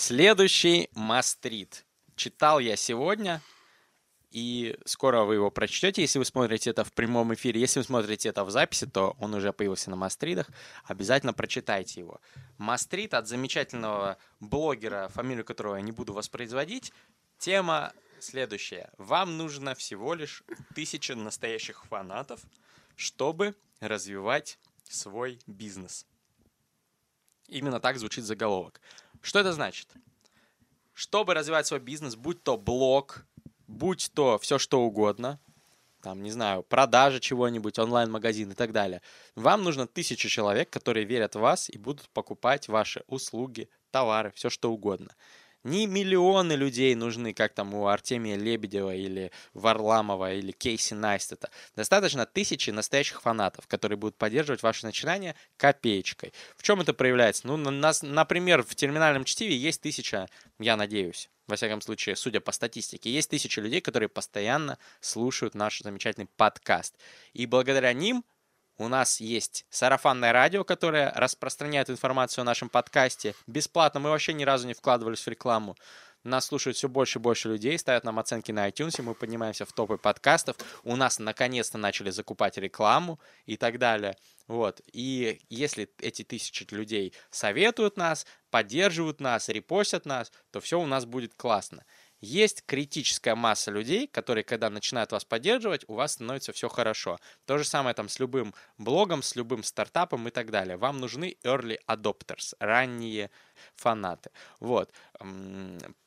Следующий Мастрит. Читал я сегодня, и скоро вы его прочтете, если вы смотрите это в прямом эфире. Если вы смотрите это в записи, то он уже появился на Мастридах. Обязательно прочитайте его. Мастрит от замечательного блогера, фамилию которого я не буду воспроизводить. Тема следующая. Вам нужно всего лишь тысяча настоящих фанатов, чтобы развивать свой бизнес. Именно так звучит заголовок. Что это значит? Чтобы развивать свой бизнес, будь то блог, будь то все что угодно, там, не знаю, продажа чего-нибудь, онлайн-магазин и так далее, вам нужно тысяча человек, которые верят в вас и будут покупать ваши услуги, товары, все что угодно. Не миллионы людей нужны, как там у Артемия Лебедева или Варламова или Кейси Найстета. Достаточно тысячи настоящих фанатов, которые будут поддерживать ваше начинание копеечкой. В чем это проявляется? Ну, на, на, например, в терминальном чтиве есть тысяча, я надеюсь, во всяком случае, судя по статистике, есть тысячи людей, которые постоянно слушают наш замечательный подкаст. И благодаря ним у нас есть сарафанное радио, которое распространяет информацию о нашем подкасте бесплатно. Мы вообще ни разу не вкладывались в рекламу. Нас слушают все больше и больше людей, ставят нам оценки на iTunes, и мы поднимаемся в топы подкастов. У нас наконец-то начали закупать рекламу и так далее. Вот. И если эти тысячи людей советуют нас, поддерживают нас, репостят нас, то все у нас будет классно. Есть критическая масса людей, которые, когда начинают вас поддерживать, у вас становится все хорошо. То же самое там с любым блогом, с любым стартапом и так далее. Вам нужны early adopters, ранние фанаты. Вот.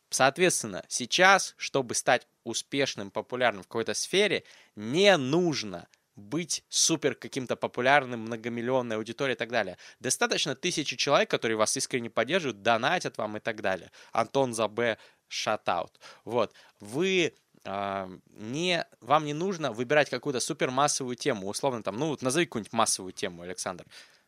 Соответственно, сейчас, чтобы стать успешным, популярным в какой-то сфере, не нужно быть супер каким-то популярным, многомиллионной аудиторией и так далее. Достаточно тысячи человек, которые вас искренне поддерживают, донатят вам и так далее. Антон Забе шатаут. Вот. Вы Uh, не, вам не нужно выбирать какую-то супермассовую тему, условно там, ну вот назови какую-нибудь массовую тему, Александр.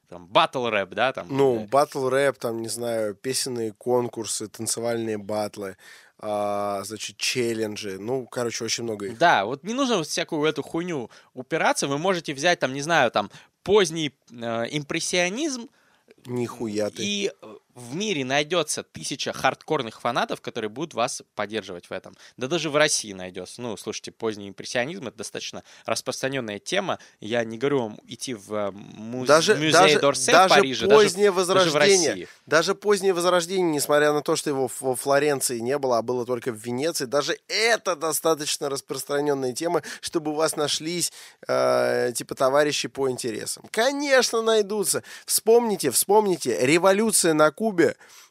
Там батл рэп, да, там. Ну, батл рэп, там, не знаю, песенные конкурсы, танцевальные батлы, а, значит, челленджи, ну, короче, очень много их. Да, вот не нужно вот всякую эту хуйню упираться, вы можете взять там, не знаю, там, поздний э, импрессионизм, Нихуя ты. И в мире найдется тысяча хардкорных фанатов, которые будут вас поддерживать в этом. Да даже в России найдется. Ну, слушайте, поздний импрессионизм — это достаточно распространенная тема. Я не говорю вам идти в э, муз... даже, музей даже, Дорсе даже в Париже. Позднее даже, возрождение, даже, даже позднее возрождение, несмотря на то, что его во Флоренции не было, а было только в Венеции, даже это достаточно распространенная тема, чтобы у вас нашлись э, типа товарищи по интересам. Конечно, найдутся. Вспомните, вспомните, революция на Кубе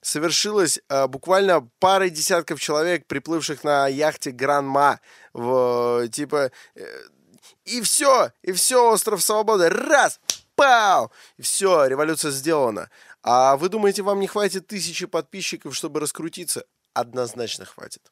совершилась э, буквально парой десятков человек, приплывших на яхте Гранма. В, типа... Э, и все, и все, остров свободы. Раз, пау! И все, революция сделана. А вы думаете, вам не хватит тысячи подписчиков, чтобы раскрутиться? Однозначно хватит.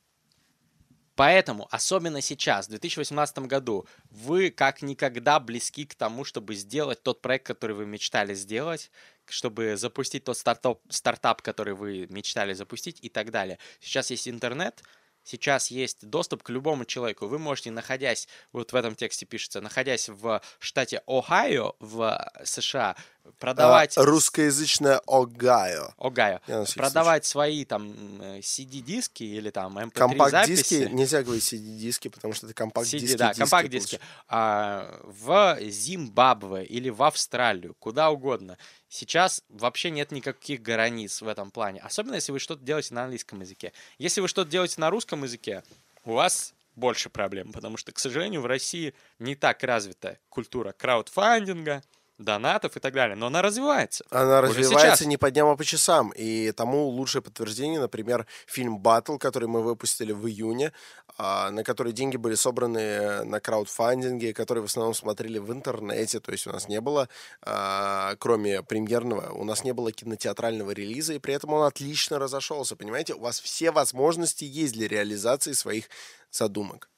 Поэтому, особенно сейчас, в 2018 году, вы как никогда близки к тому, чтобы сделать тот проект, который вы мечтали сделать, чтобы запустить тот стартап, стартап, который вы мечтали запустить и так далее. Сейчас есть интернет, сейчас есть доступ к любому человеку. Вы можете, находясь, вот в этом тексте пишется, находясь в штате Ohio в США, продавать... А, русскоязычное Огайо. Огайо. Продавать свои там CD-диски или там MP3 Компакт-диски, нельзя говорить CD-диски, потому что это компакт-диски. CD, да, компакт-диски. А, в Зимбабве или в Австралию, куда угодно. Сейчас вообще нет никаких границ в этом плане. Особенно, если вы что-то делаете на английском языке. Если вы что-то делаете на русском языке, у вас больше проблем, потому что, к сожалению, в России не так развита культура краудфандинга, донатов и так далее. Но она развивается. Она развивается не по дням, а по часам. И тому лучшее подтверждение, например, фильм «Батл», который мы выпустили в июне, а, на который деньги были собраны на краудфандинге, который в основном смотрели в интернете. То есть у нас не было, а, кроме премьерного, у нас не было кинотеатрального релиза, и при этом он отлично разошелся. Понимаете, у вас все возможности есть для реализации своих задумок.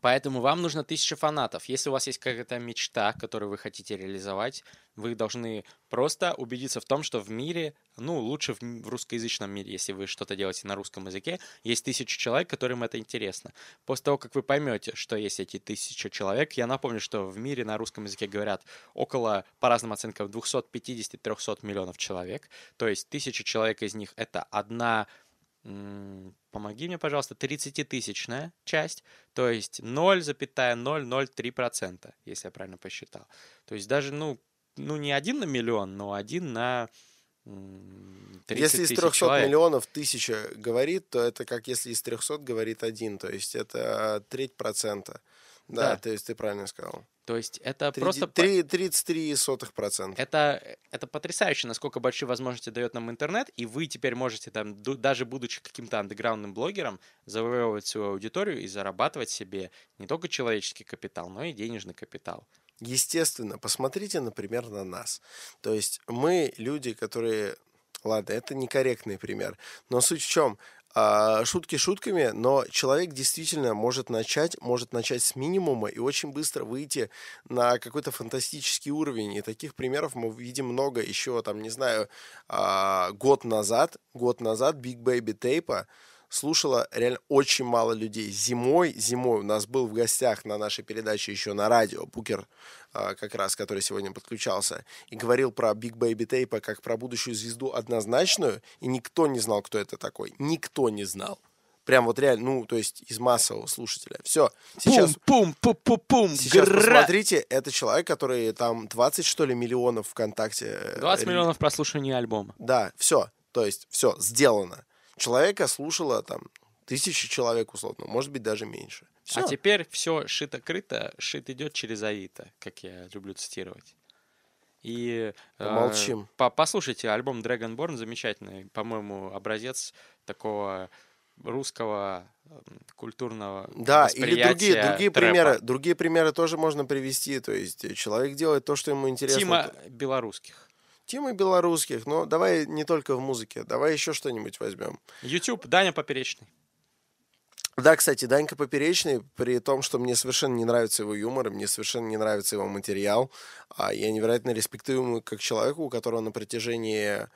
Поэтому вам нужно тысяча фанатов. Если у вас есть какая-то мечта, которую вы хотите реализовать, вы должны просто убедиться в том, что в мире, ну, лучше в, в русскоязычном мире, если вы что-то делаете на русском языке, есть тысяча человек, которым это интересно. После того, как вы поймете, что есть эти тысяча человек, я напомню, что в мире на русском языке говорят около, по разным оценкам, 250-300 миллионов человек. То есть тысяча человек из них — это одна помоги мне, пожалуйста, 30-тысячная часть, то есть 0,003%, если я правильно посчитал. То есть даже, ну, ну не один на миллион, но один на м, 30 Если из тысяч 300 человек. миллионов тысяча говорит, то это как если из 300 говорит один, то есть это треть процента. Да, Да. то есть ты правильно сказал. То есть это Три- просто... по- три- 33 сотых процента. Это, это потрясающе, насколько большие возможности дает нам интернет, и вы теперь можете там, даже будучи каким-то андеграундным блогером, завоевывать свою аудиторию и зарабатывать себе не только человеческий капитал, но и денежный капитал. Естественно, посмотрите, например, на нас. То есть мы люди, которые... Ладно, это некорректный пример. Но суть в чем? А, Шутки шутками, но человек действительно может начать, может начать с минимума и очень быстро выйти на какой-то фантастический уровень. И таких примеров мы видим много. Еще там, не знаю, а, год назад, год назад Big Baby Tape слушало реально очень мало людей. Зимой, зимой у нас был в гостях на нашей передаче еще на радио Букер, а, как раз, который сегодня подключался, и говорил про Big Baby Tape как про будущую звезду однозначную, и никто не знал, кто это такой. Никто не знал. Прям вот реально, ну, то есть из массового слушателя. Все, сейчас... Пум, пум, пум, пум, Сейчас гра! посмотрите, это человек, который там 20, что ли, миллионов ВКонтакте. э, 20 ре- миллионов прослушиваний альбома. Да, все. То есть, все, сделано. Человека слушало там тысячи человек, условно, может быть, даже меньше. Всё. А теперь все шито-крыто, шит идет через Авито, как я люблю цитировать. И э, Помолчим. по- послушайте, альбом Dragonborn замечательный, по-моему, образец такого русского культурного Да, или другие, другие трэпа. примеры, другие примеры тоже можно привести. То есть э, человек делает то, что ему интересно. Тима белорусских. Тима белорусских, но давай не только в музыке, давай еще что-нибудь возьмем. YouTube, Даня Поперечный. Да, кстати, Данька Поперечный, при том, что мне совершенно не нравится его юмор, и мне совершенно не нравится его материал, а я невероятно респектую ему как человеку, у которого на протяжении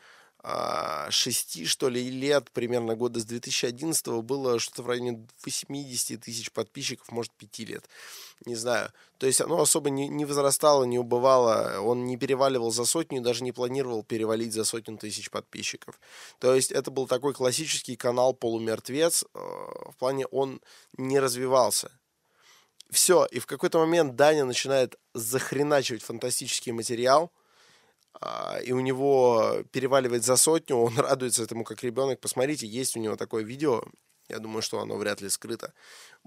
а, шести, что ли, лет, примерно года с 2011 было что-то в районе 80 тысяч подписчиков, может, пяти лет. Не знаю. То есть оно особо не, не возрастало, не убывало. Он не переваливал за сотню, даже не планировал перевалить за сотню тысяч подписчиков. То есть это был такой классический канал полумертвец. э, В плане он не развивался. Все, и в какой-то момент Даня начинает захреначивать фантастический материал, а, и у него переваливает за сотню, он радуется этому как ребенок. Посмотрите, есть у него такое видео, я думаю, что оно вряд ли скрыто.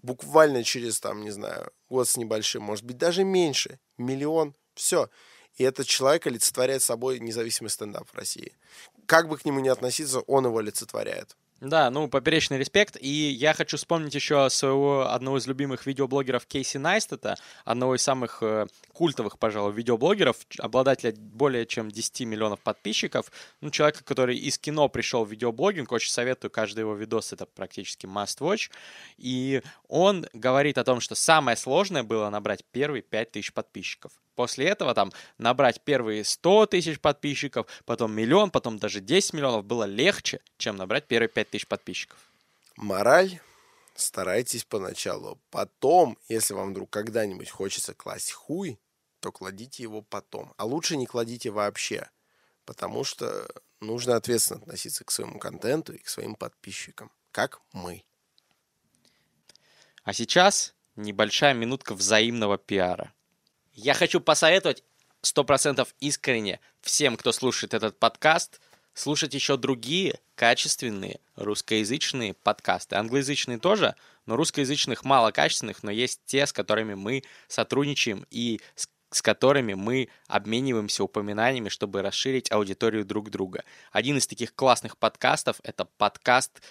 Буквально через, там, не знаю, год с небольшим, может быть, даже меньше, миллион, все. И этот человек олицетворяет собой независимый стендап в России. Как бы к нему ни относиться, он его олицетворяет. Да, ну, поперечный респект. И я хочу вспомнить еще своего одного из любимых видеоблогеров Кейси Найстета, одного из самых э, культовых, пожалуй, видеоблогеров, обладателя более чем 10 миллионов подписчиков. Ну, человека, который из кино пришел в видеоблогинг, очень советую, каждый его видос это практически must watch. И он говорит о том, что самое сложное было набрать первые 5000 подписчиков. После этого там набрать первые 100 тысяч подписчиков, потом миллион, потом даже 10 миллионов было легче, чем набрать первые 5 тысяч подписчиков. Мораль – старайтесь поначалу. Потом, если вам вдруг когда-нибудь хочется класть хуй, то кладите его потом. А лучше не кладите вообще, потому что нужно ответственно относиться к своему контенту и к своим подписчикам, как мы. А сейчас небольшая минутка взаимного пиара. Я хочу посоветовать 100% искренне всем, кто слушает этот подкаст, слушать еще другие качественные русскоязычные подкасты. Англоязычные тоже, но русскоязычных мало качественных, но есть те, с которыми мы сотрудничаем и с с которыми мы обмениваемся упоминаниями, чтобы расширить аудиторию друг друга. Один из таких классных подкастов — это подкаст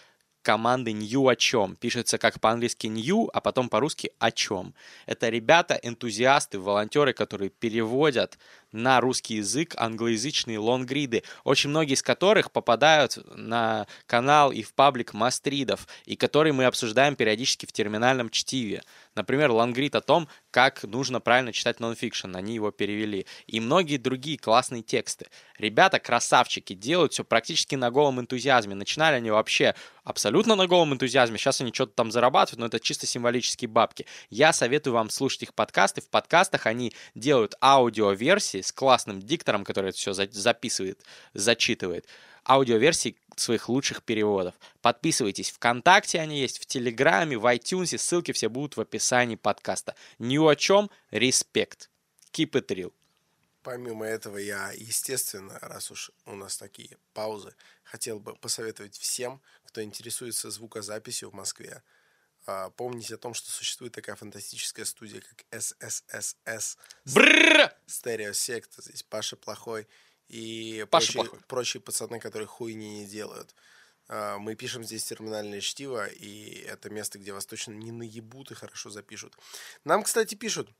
команды New о чем. Пишется как по-английски New, а потом по-русски о чем. Это ребята, энтузиасты, волонтеры, которые переводят на русский язык англоязычные лонгриды, очень многие из которых попадают на канал и в паблик Мастридов, и которые мы обсуждаем периодически в терминальном чтиве. Например, лонгрид о том, как нужно правильно читать нонфикшн, они его перевели. И многие другие классные тексты. Ребята красавчики, делают все практически на голом энтузиазме. Начинали они вообще абсолютно на голом энтузиазме. Сейчас они что-то там зарабатывают, но это чисто символические бабки. Я советую вам слушать их подкасты. В подкастах они делают аудиоверсии с классным диктором, который это все записывает, зачитывает. Аудиоверсии своих лучших переводов. Подписывайтесь ВКонтакте, они есть в Телеграме, в iTunes, ссылки все будут в описании подкаста. Ни о чем, респект. Keep it real. Помимо этого, я, естественно, раз уж у нас такие паузы, хотел бы посоветовать всем, кто интересуется звукозаписью в Москве, а, помните о том, что существует такая фантастическая студия, как SSSS. Бррр! Стереосекта. Здесь Паша Плохой и Паша прочие, Плохой. прочие пацаны, которые хуйни не делают. А, Мы пишем здесь терминальное чтиво, и это место, где вас точно не наебут и хорошо запишут. Нам, кстати, пишут,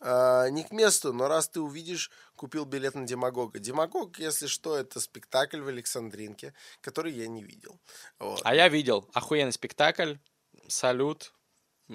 а, не к месту, но раз ты увидишь, купил билет на Демагога. Демагог, если что, это спектакль в Александринке, который я не видел. Вот. А я видел. Охуенный спектакль. Салют.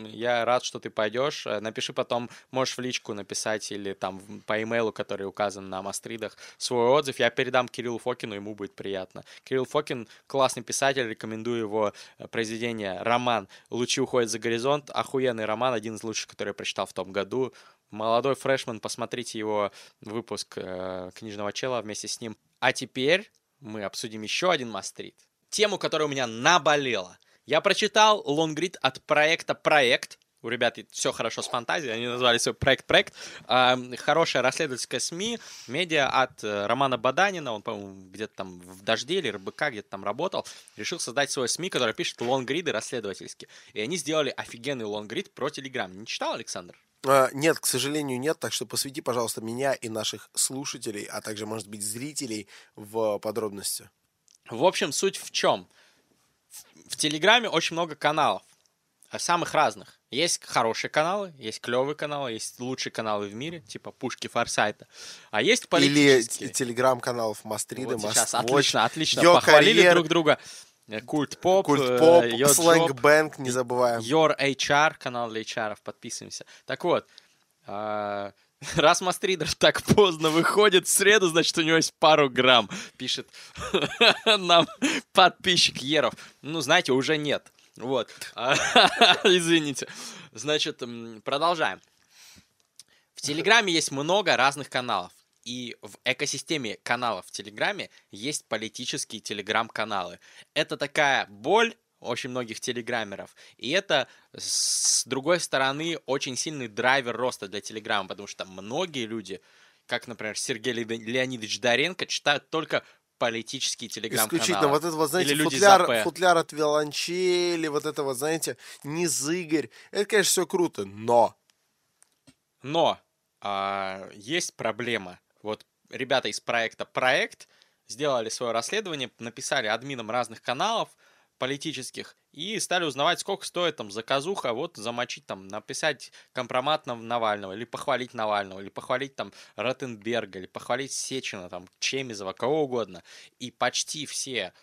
Я рад, что ты пойдешь. Э, Напиши потом, можешь в личку написать или там по имейлу, который указан на Мастридах, свой отзыв. Я передам Кириллу Фокину, ему будет приятно. Кирилл Фокин классный писатель, рекомендую его э, произведение, роман «Лучи уходят за горизонт». Охуенный роман, один из лучших, который я прочитал в том году. Молодой фрешман, посмотрите его выпуск э, «Книжного чела» вместе с ним. А теперь мы обсудим еще один Мастрид. Тему, которая у меня наболела. Я прочитал лонгрид от проекта «Проект». У ребят все хорошо с фантазией, они назвали свой проект «Проект». А, Хорошая расследовательская СМИ, медиа от э, Романа Баданина, он, по-моему, где-то там в «Дожде» или РБК где-то там работал, решил создать свой СМИ, который пишет лонгриды расследовательские. И они сделали офигенный лонгрид про Телеграм. Не читал, Александр? А, Нет, к сожалению, нет, так что посвяти, пожалуйста, меня и наших слушателей, а также, может быть, зрителей в подробности. В общем, суть в чем? В, Телеграме очень много каналов, а самых разных. Есть хорошие каналы, есть клевые каналы, есть лучшие каналы в мире, типа Пушки Форсайта. А есть Или политические. т- телеграм-каналов Мастриды, Вот сейчас отлично, отлично. Йо Похвалили Карьер, друг друга. Э, Культ Поп, Культ э, Поп, Сленг Бэнк, не забываем. Your HR, канал для HR, подписываемся. Так вот, а, раз Мастридер так поздно выходит в среду, значит, у него есть пару грамм, пишет нам подписчик Еров. Ну, знаете, уже нет. Вот. А, Извините. Значит, продолжаем. В Телеграме есть много разных каналов. И в экосистеме каналов в Телеграме есть политические телеграм-каналы. Это такая боль очень многих телеграммеров. И это, с другой стороны, очень сильный драйвер роста для Телеграма, потому что многие люди, как, например, Сергей Ле- Леонидович Доренко, читают только политические телеграм-каналы. Исключительно вот это вот, знаете, Или футляр, футляр от виолончели, вот это вот, знаете, низыгорь. Это, конечно, все круто, но Но а, есть проблема. Вот ребята из проекта «Проект» сделали свое расследование, написали админам разных каналов политических и стали узнавать, сколько стоит там заказуха, вот замочить там, написать компромат на Навального, или похвалить Навального, или похвалить там Ротенберга, или похвалить Сечина, там, Чемизова, кого угодно. И почти все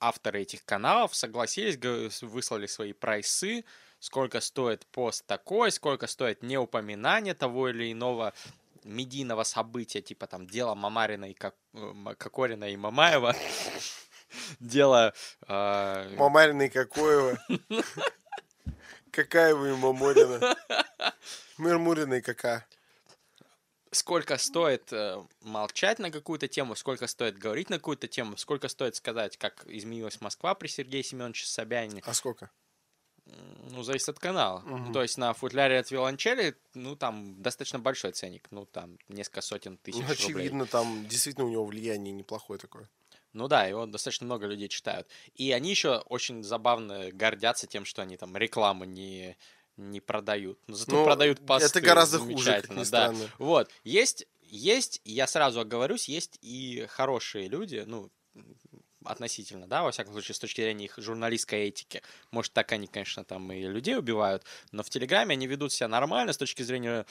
авторы этих каналов согласились, выслали свои прайсы, сколько стоит пост такой, сколько стоит неупоминание того или иного медийного события, типа там дело Мамарина и Кок- э, Кокорина и Мамаева, дело... э, Мамарина Какоева. Какаева и Маморина. Мурмурина и Кака. сколько стоит э, молчать на какую-то тему, сколько стоит говорить на какую-то тему, сколько стоит сказать, как изменилась Москва при Сергее Семеновиче Собянине. А сколько? Ну, зависит от канала. Мгм. То есть на футляре от виолончели, ну, там достаточно большой ценник. Ну, там несколько сотен тысяч Ну, рублей. очевидно, там действительно у него влияние неплохое такое. Ну да, его достаточно много людей читают. И они еще очень забавно гордятся тем, что они там рекламу не, не продают. Но зато Ну, продают посты. это гораздо хуже, как ни да. Вот, есть, есть, я сразу оговорюсь, есть и хорошие люди, ну, относительно, да, во всяком случае, с точки зрения их журналистской этики. Может, так они, конечно, там и людей убивают, но в Телеграме они ведут себя нормально с точки зрения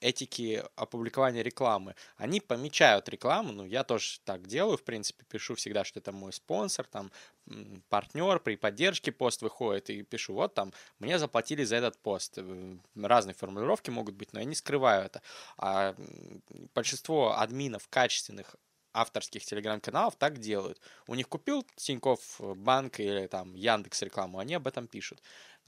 этики опубликования рекламы. Они помечают рекламу, ну, я тоже так делаю, в принципе, пишу всегда, что это мой спонсор, там, партнер, при поддержке пост выходит, и пишу, вот там, мне заплатили за этот пост. Э, Разные формулировки могут быть, но я не скрываю это. А большинство админов качественных авторских телеграм-каналов так делают. У них купил Тиньков банк или там Яндекс рекламу, они об этом пишут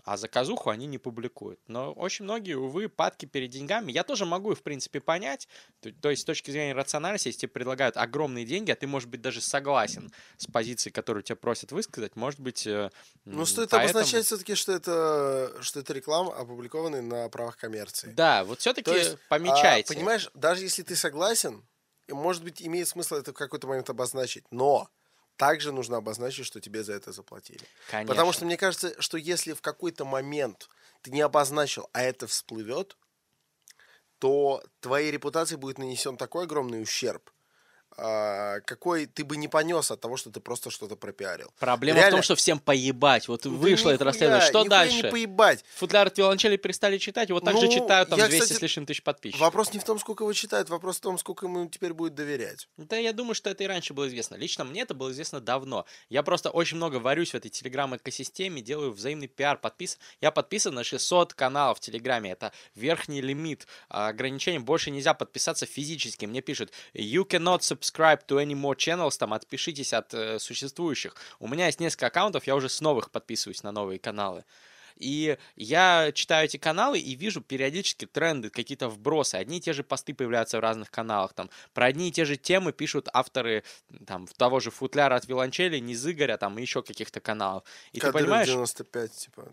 а заказуху они не публикуют. Но очень многие, увы, падки перед деньгами. Я тоже могу их, в принципе, понять. То, то есть, с точки зрения рациональности, если тебе предлагают огромные деньги, а ты, может быть, даже согласен с позицией, которую тебя просят высказать, может быть... Э, ну, стоит поэтому... обозначать все-таки, что это, что это реклама, опубликованная на правах коммерции. Да, вот все-таки помечайте. А, понимаешь, даже если ты согласен, может быть, имеет смысл это в какой-то момент обозначить, но также нужно обозначить, что тебе за это заплатили. Конечно. Потому что мне кажется, что если в какой-то момент ты не обозначил, а это всплывет, то твоей репутации будет нанесен такой огромный ущерб, какой ты бы не понес от того, что ты просто что-то пропиарил. Проблема Реально... в том, что всем поебать. Вот вышло это расследование. Что дальше? не поебать. Футляр от виолончели перестали читать, вот так ну, же читают там я, 200 кстати, с лишним тысяч подписчиков. Вопрос не в том, сколько его читают, вопрос в том, сколько ему теперь будет доверять. Да, я думаю, что это и раньше было известно. Лично мне это было известно давно. Я просто очень много варюсь в этой телеграм-экосистеме, делаю взаимный пиар, подписан. Я подписан на 600 каналов в Телеграме. Это верхний лимит. А, ограничение больше нельзя подписаться физически. Мне пишут, you cannot subscribe to any more channels, там, отпишитесь от э, существующих. У меня есть несколько аккаунтов, я уже с новых подписываюсь на новые каналы. И я читаю эти каналы и вижу периодически тренды, какие-то вбросы. Одни и те же посты появляются в разных каналах. Там, про одни и те же темы пишут авторы там, того же футляра от виолончели, не Игоря, там, и еще каких-то каналов. И Кадыров ты понимаешь... 95, типа.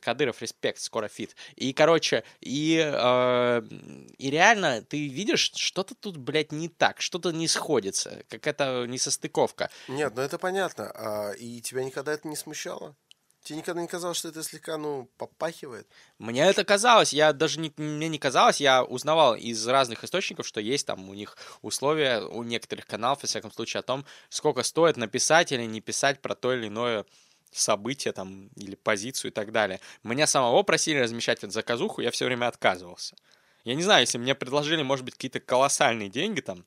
Кадыров, респект, скоро фит. И, короче, и, э, и реально ты видишь, что-то тут, блядь, не так, что-то не сходится, какая-то несостыковка. Нет, ну это понятно. А, и тебя никогда это не смущало? Тебе никогда не казалось, что это слегка, ну, попахивает? Мне это казалось, я даже не, мне не казалось, я узнавал из разных источников, что есть там у них условия, у некоторых каналов, во всяком случае, о том, сколько стоит написать или не писать про то или иное событие там или позицию и так далее. Меня самого просили размещать эту заказуху, я все время отказывался. Я не знаю, если мне предложили, может быть, какие-то колоссальные деньги там,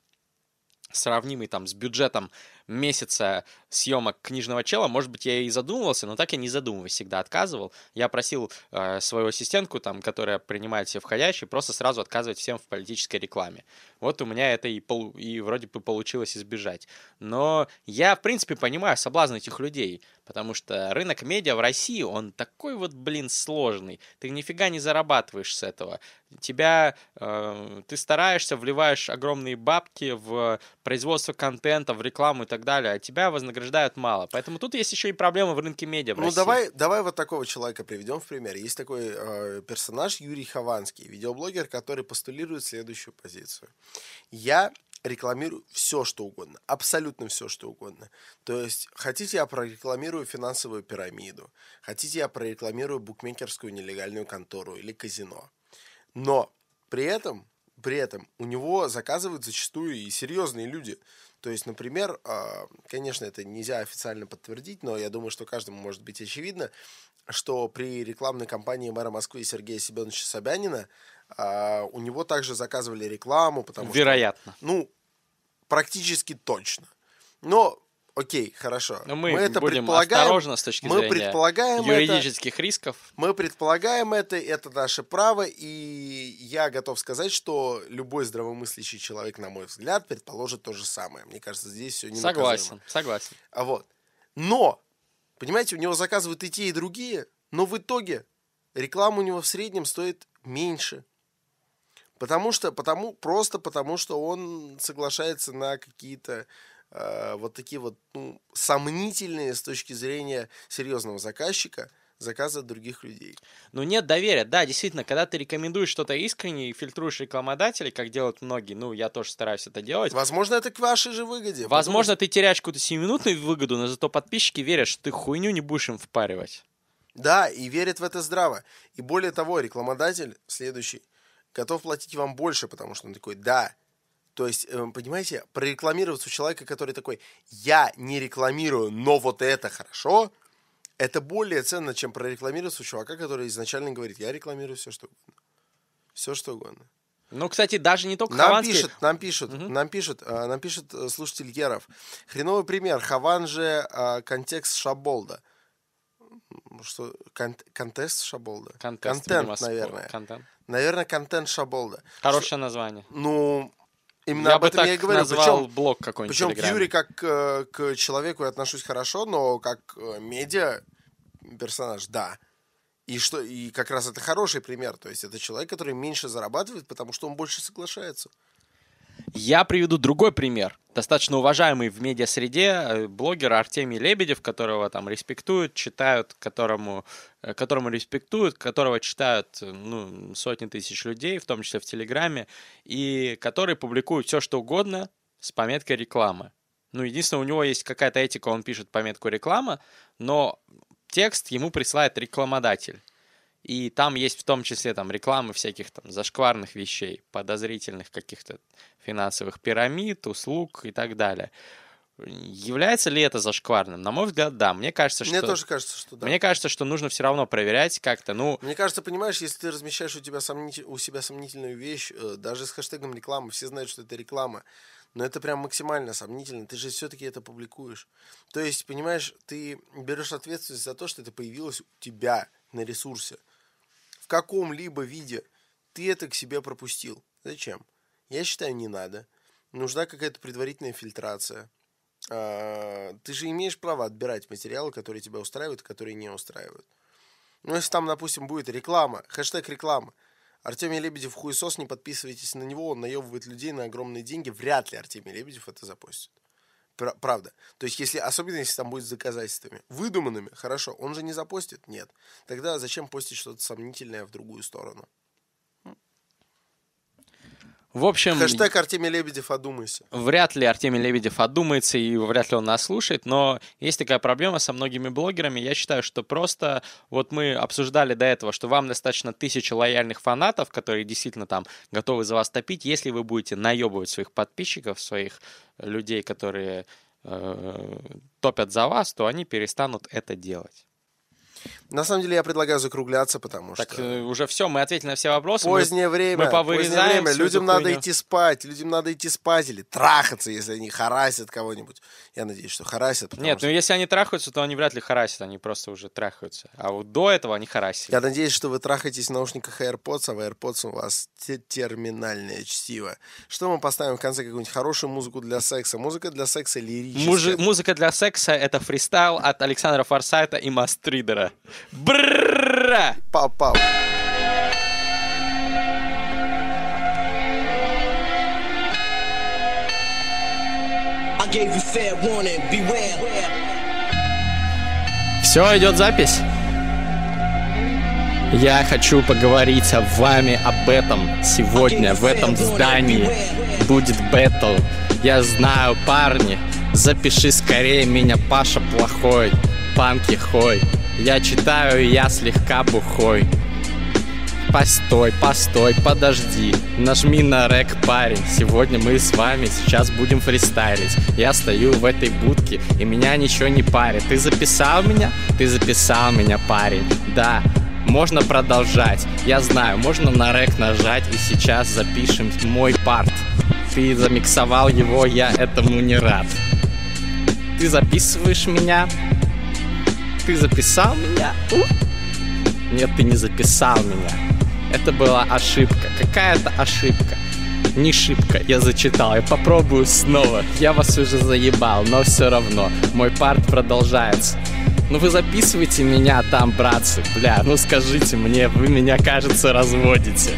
сравнимый там с бюджетом месяца съемок книжного чела, может быть, я и задумывался, но так я не задумываясь, всегда отказывал. Я просил э, свою ассистентку, там, которая принимает все входящие, просто сразу отказывать всем в политической рекламе. Вот у меня это и, пол, и вроде бы получилось избежать. Но я, в принципе, понимаю соблазн этих людей, потому что рынок медиа в России, он такой вот, блин, сложный. Ты нифига не зарабатываешь с этого. Тебя, э, ты стараешься, вливаешь огромные бабки в производство контента, в рекламу и так далее, а тебя вознаграждают мало. Поэтому тут есть еще и проблема в рынке медиа в ну, России. давай, давай вот такого человека приведем в пример. Есть такой э, персонаж Юрий Хованский, видеоблогер, который постулирует следующую позицию. Я рекламирую все, что угодно. Абсолютно все, что угодно. То есть, хотите, я прорекламирую финансовую пирамиду. Хотите, я прорекламирую букмекерскую нелегальную контору или казино. Но при этом, при этом у него заказывают зачастую и серьезные люди. То есть, например, а, конечно, это нельзя официально подтвердить, но я думаю, что каждому может быть очевидно, что при рекламной кампании мэра Москвы Сергея Семеновича Собянина а, у него также заказывали рекламу, потому Вероятно. что... Ну, практически точно. Но Окей, хорошо. Но мы, мы это будем предполагаем, осторожно с точки мы зрения предполагаем юридических это, рисков. Мы предполагаем это, это наше право, и я готов сказать, что любой здравомыслящий человек, на мой взгляд, предположит то же самое. Мне кажется, здесь все не Согласен, согласен. А вот. Но, понимаете, у него заказывают и те, и другие, но в итоге реклама у него в среднем стоит меньше. Потому что, потому, просто потому, что он соглашается на какие-то э, вот такие вот ну, сомнительные с точки зрения серьезного заказчика заказы от других людей. Ну, нет доверия. Да, действительно, когда ты рекомендуешь что-то искренне и фильтруешь рекламодателей, как делают многие, ну, я тоже стараюсь это делать. Возможно, это к вашей же выгоде. Возможно, потому... ты теряешь какую-то 7-минутную выгоду, но зато подписчики верят, что ты хуйню не будешь им впаривать. Да, и верят в это здраво. И более того, рекламодатель следующий готов платить вам больше, потому что он такой, да, то есть, эм, понимаете, прорекламироваться у человека, который такой, я не рекламирую, но вот это хорошо, это более ценно, чем прорекламироваться у чувака, который изначально говорит, я рекламирую все, что угодно. Все, что угодно. Ну, кстати, даже не только нам Хованский... пишет, нам пишет, угу. нам пишет, э, нам пишет э, слушатель Геров. Хреновый пример. Хаван же э, контекст Шаболда. Что, кон, контест Шаболда? Контест, Контент, наверное. Контент. Наверное, контент Шаболда. Хорошее название. Ну, Именно я об бы этом так я и говорю. назвал Причем, блог какой-нибудь причем к. Юре как э, к человеку я отношусь хорошо, но как э, медиа персонаж, да. И что и как раз это хороший пример. То есть это человек, который меньше зарабатывает, потому что он больше соглашается. Я приведу другой пример. Достаточно уважаемый в медиасреде э, блогер Артемий Лебедев, которого там респектуют, читают, которому, э, которому респектуют, которого читают э, ну, сотни тысяч людей, в том числе в Телеграме, и который публикует все, что угодно с пометкой рекламы. Ну, единственное, у него есть какая-то этика, он пишет пометку реклама, но текст ему присылает рекламодатель. И там есть в том числе там рекламы всяких там зашкварных вещей, подозрительных каких-то финансовых пирамид, услуг и так далее. Является ли это зашкварным? На мой взгляд, да. Мне кажется, что... Мне тоже кажется, что да. Мне кажется, что нужно все равно проверять как-то. Ну, Мне кажется, понимаешь, если ты размещаешь у, тебя сомнитель- у себя сомнительную вещь, э, даже с хэштегом реклама, все знают, что это реклама, но это прям максимально сомнительно, ты же все-таки это публикуешь. То есть, понимаешь, ты берешь ответственность за то, что это появилось у тебя на ресурсе. В каком-либо виде ты это к себе пропустил. Зачем? Я считаю, не надо. Нужна какая-то предварительная фильтрация. А, Ты же имеешь право отбирать материалы, которые тебя устраивают, которые не устраивают. Ну, если там, допустим, будет реклама, хэштег реклама. Артемий Лебедев хуесос, не подписывайтесь на него, он наебывает людей на огромные деньги. Вряд ли Артемий Лебедев это запостит. Пра- Правда. То есть, если, особенно если там будет с доказательствами. Выдуманными, хорошо. Он же не запостит? Нет. Тогда зачем постить что-то сомнительное в другую сторону? В общем, Хэштег Артемий Лебедев, одумайся. вряд ли Артемий Лебедев одумается и вряд ли он нас слушает, но есть такая проблема со многими блогерами. Я считаю, что просто вот мы обсуждали до этого, что вам достаточно тысячи лояльных фанатов, которые действительно там готовы за вас топить. Если вы будете наебывать своих подписчиков, своих людей, которые э, топят за вас, то они перестанут это делать. На самом деле, я предлагаю закругляться, потому Так что... э, уже все, мы ответили на все вопросы. мы- Позднее время, мы повырезаем позднее время. Людям надо хуйню. идти спать, людям надо идти спать или трахаться, если они харасят кого-нибудь. Я надеюсь, что харасят. Нет, что- ну если они трахаются, то они вряд ли харасят, они просто уже трахаются. А вот до этого они харасили. Я надеюсь, что вы трахаетесь в наушниках AirPods, а в AirPods у вас те- терминальное чтиво. Что мы поставим в конце? Какую-нибудь хорошую музыку для секса? Музыка для секса лирическая. Мужи- музыка для секса — это фристайл от Александра Форсайта и Мастридера. Хой. Я читаю, я слегка бухой. Постой, постой, подожди. Нажми на рек, парень. Сегодня мы с вами сейчас будем фристайлить. Я стою в этой будке И меня ничего не парит. Ты записал меня? Ты записал меня, парень. Да, можно продолжать. Я знаю, можно на рек нажать И сейчас запишем мой парт. Ты замиксовал его, я этому не рад. Ты записываешь меня? Ты записал меня? Нет, ты не записал меня. Это была ошибка. Какая-то ошибка. Не шибко, я зачитал. Я попробую снова. Я вас уже заебал, но все равно. Мой парт продолжается. Ну вы записывайте меня там, братцы. Бля, ну скажите мне, вы меня, кажется, разводите.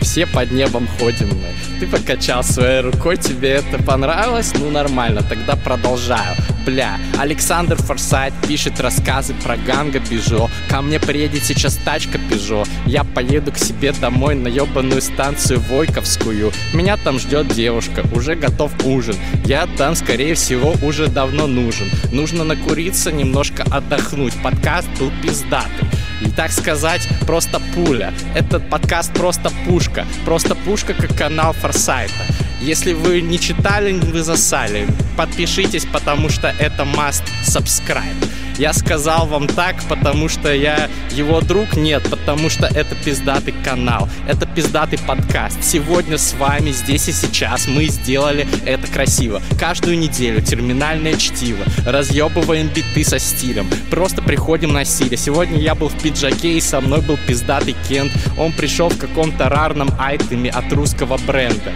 Все под небом ходим мы. Ты покачал своей рукой, тебе это понравилось? Ну нормально, тогда продолжаю. Бля, Александр Форсайт пишет рассказы про Ганга Пежо. Ко мне приедет сейчас тачка Пежо. Я поеду к себе домой на ебаную станцию Войковскую. Меня там ждет девушка, уже готов ужин. Я там, скорее всего, уже давно нужен. Нужно накуриться, немножко отдохнуть. Подкаст был пиздатый. И так сказать, просто пуля. Этот подкаст просто пушка. Просто пушка, как канал Форсайта. Если вы не читали, вы засали. Подпишитесь, потому что это must subscribe. Я сказал вам так, потому что я его друг? Нет, потому что это пиздатый канал. Это пиздатый подкаст. Сегодня с вами, здесь и сейчас мы сделали это красиво. Каждую неделю терминальное чтиво. Разъебываем биты со стилем. Просто приходим на стиле. Сегодня я был в пиджаке и со мной был пиздатый Кент. Он пришел в каком-то рарном айтеме от русского бренда.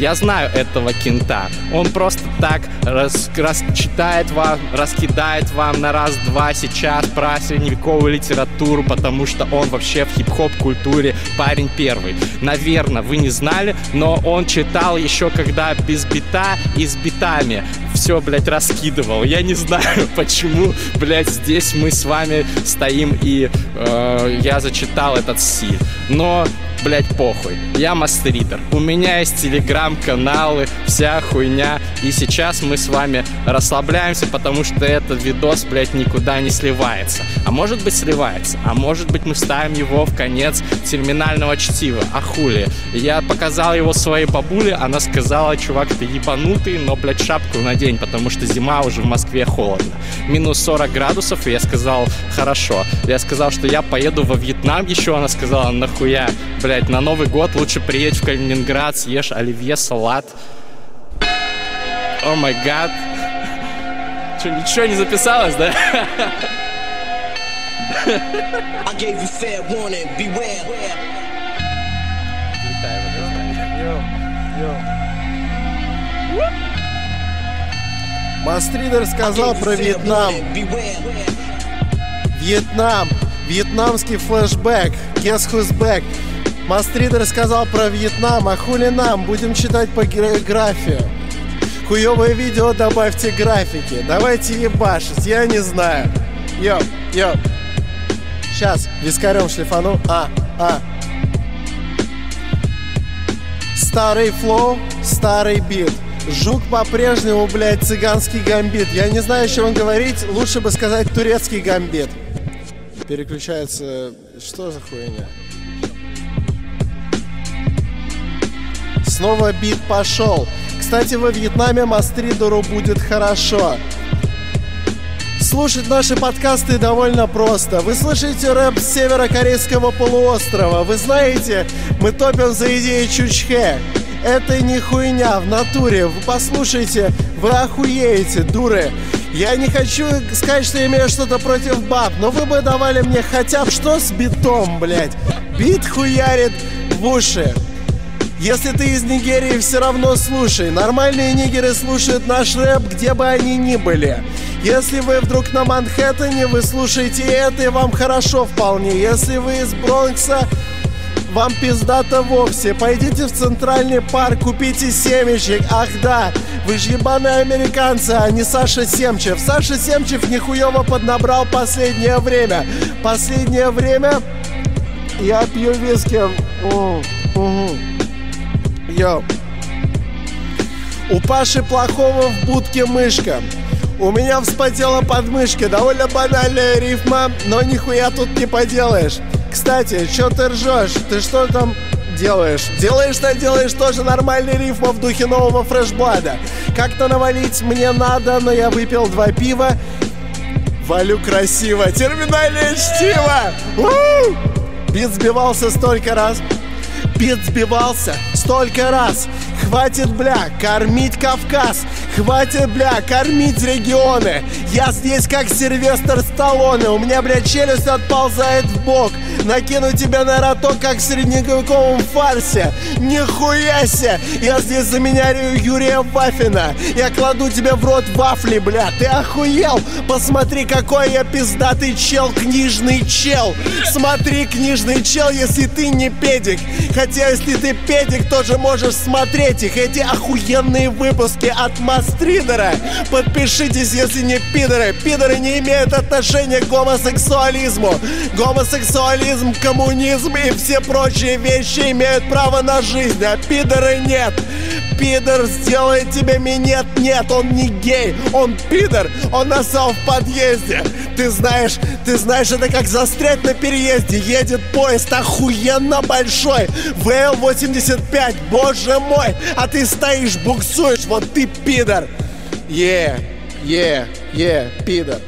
Я знаю этого кента. Он просто так рас, расчитает вам, раскидает вам на раз-два сейчас про средневековую литературу, потому что он вообще в хип-хоп культуре парень первый. Наверное, вы не знали, но он читал еще когда без бита и с битами все, блядь, раскидывал. Я не знаю, почему, блядь, здесь мы с вами стоим и э, я зачитал этот стиль. Но блять, похуй. Я мастеритер. У меня есть телеграм-каналы, вся хуйня. И сейчас мы с вами расслабляемся, потому что этот видос, блядь, никуда не сливается. А может быть сливается. А может быть мы ставим его в конец терминального чтива. А хули? Я показал его своей бабуле, она сказала, чувак, ты ебанутый, но, блядь, шапку надень, потому что зима уже в Москве холодно. Минус 40 градусов, и я сказал, хорошо. Я сказал, что я поеду во Вьетнам еще, она сказала, нахуя? Блядь, на Новый год лучше приедь в Калининград, съешь оливье, салат. О май гад. Что, ничего не записалось, да? I gave you fair warning, beware. Мастридер сказал про Вьетнам. Вьетнам. Вьетнамский флешбэк. Guess who's back? Мастридер сказал про Вьетнам, а хули нам? Будем читать по географии. Хуевое видео добавьте графики. Давайте ебашить, я не знаю. Йо, йо. Сейчас, вискарем шлифану. А, а. Старый flow, старый бит. Жук по-прежнему, блядь, цыганский гамбит. Я не знаю, о чем говорить. Лучше бы сказать турецкий гамбит. Переключается... Что за хуйня? Снова бит пошел. Кстати, во Вьетнаме Мастридеру будет хорошо. Слушать наши подкасты довольно просто. Вы слышите рэп с северокорейского полуострова. Вы знаете, мы топим за идеи Чучхе. Это не хуйня в натуре. Вы послушайте, вы охуеете, дуры. Я не хочу сказать, что имею что-то против баб, но вы бы давали мне хотя бы что с битом, блядь. Бит хуярит в уши. Если ты из Нигерии, все равно слушай. Нормальные нигеры слушают наш рэп, где бы они ни были. Если вы вдруг на Манхэттене, вы слушаете это, и вам хорошо вполне. Если вы из Бронкса, вам пиздато вовсе. Пойдите в Центральный парк, купите семечек. Ах да, вы же ебаные американцы, а не Саша Семчев. Саша Семчев нихуево поднабрал последнее время. Последнее время я пью виски. М, Йоу. У Паши Плохого в будке мышка. У меня вспотела подмышка. Довольно банальная рифма, но нихуя тут не поделаешь. Кстати, чё ты ржешь? Ты что там делаешь? Делаешь-то делаешь тоже нормальный рифма в духе нового фрешблада. Как-то навалить мне надо, но я выпил два пива. Валю красиво. Терминальное чтиво! У! Бит сбивался столько раз. Бит сбивался столько раз. Хватит, бля, кормить Кавказ. Хватит, бля, кормить регионы. Я здесь как Сильвестр Сталлоне. У меня, бля, челюсть отползает в бок. Накину тебя на роток, как в средневековом фарсе. Нихуя себе! Я здесь заменяю Юрия Вафина. Я кладу тебе в рот вафли, бля. Ты охуел? Посмотри, какой я пиздатый чел, книжный чел. Смотри, книжный чел, если ты не педик. Хотя, если ты педик, тоже можешь смотреть их. Эти охуенные выпуски от Мастридера. Подпишитесь, если не пидоры. Пидоры не имеют отношения к гомосексуализму. Гомосексуализм, коммунизм и все прочие вещи имеют право на жизнь, а пидоры нет. Пидор сделает тебе минет. Нет, он не гей, он пидор. Он насал в подъезде. Ты знаешь, ты знаешь, это как застрять на переезде. Едет поезд охуенно большой. ВЛ-85, боже мой. А ты стоишь, буксуешь. Вот ты пидор. Е, е, е, пидор.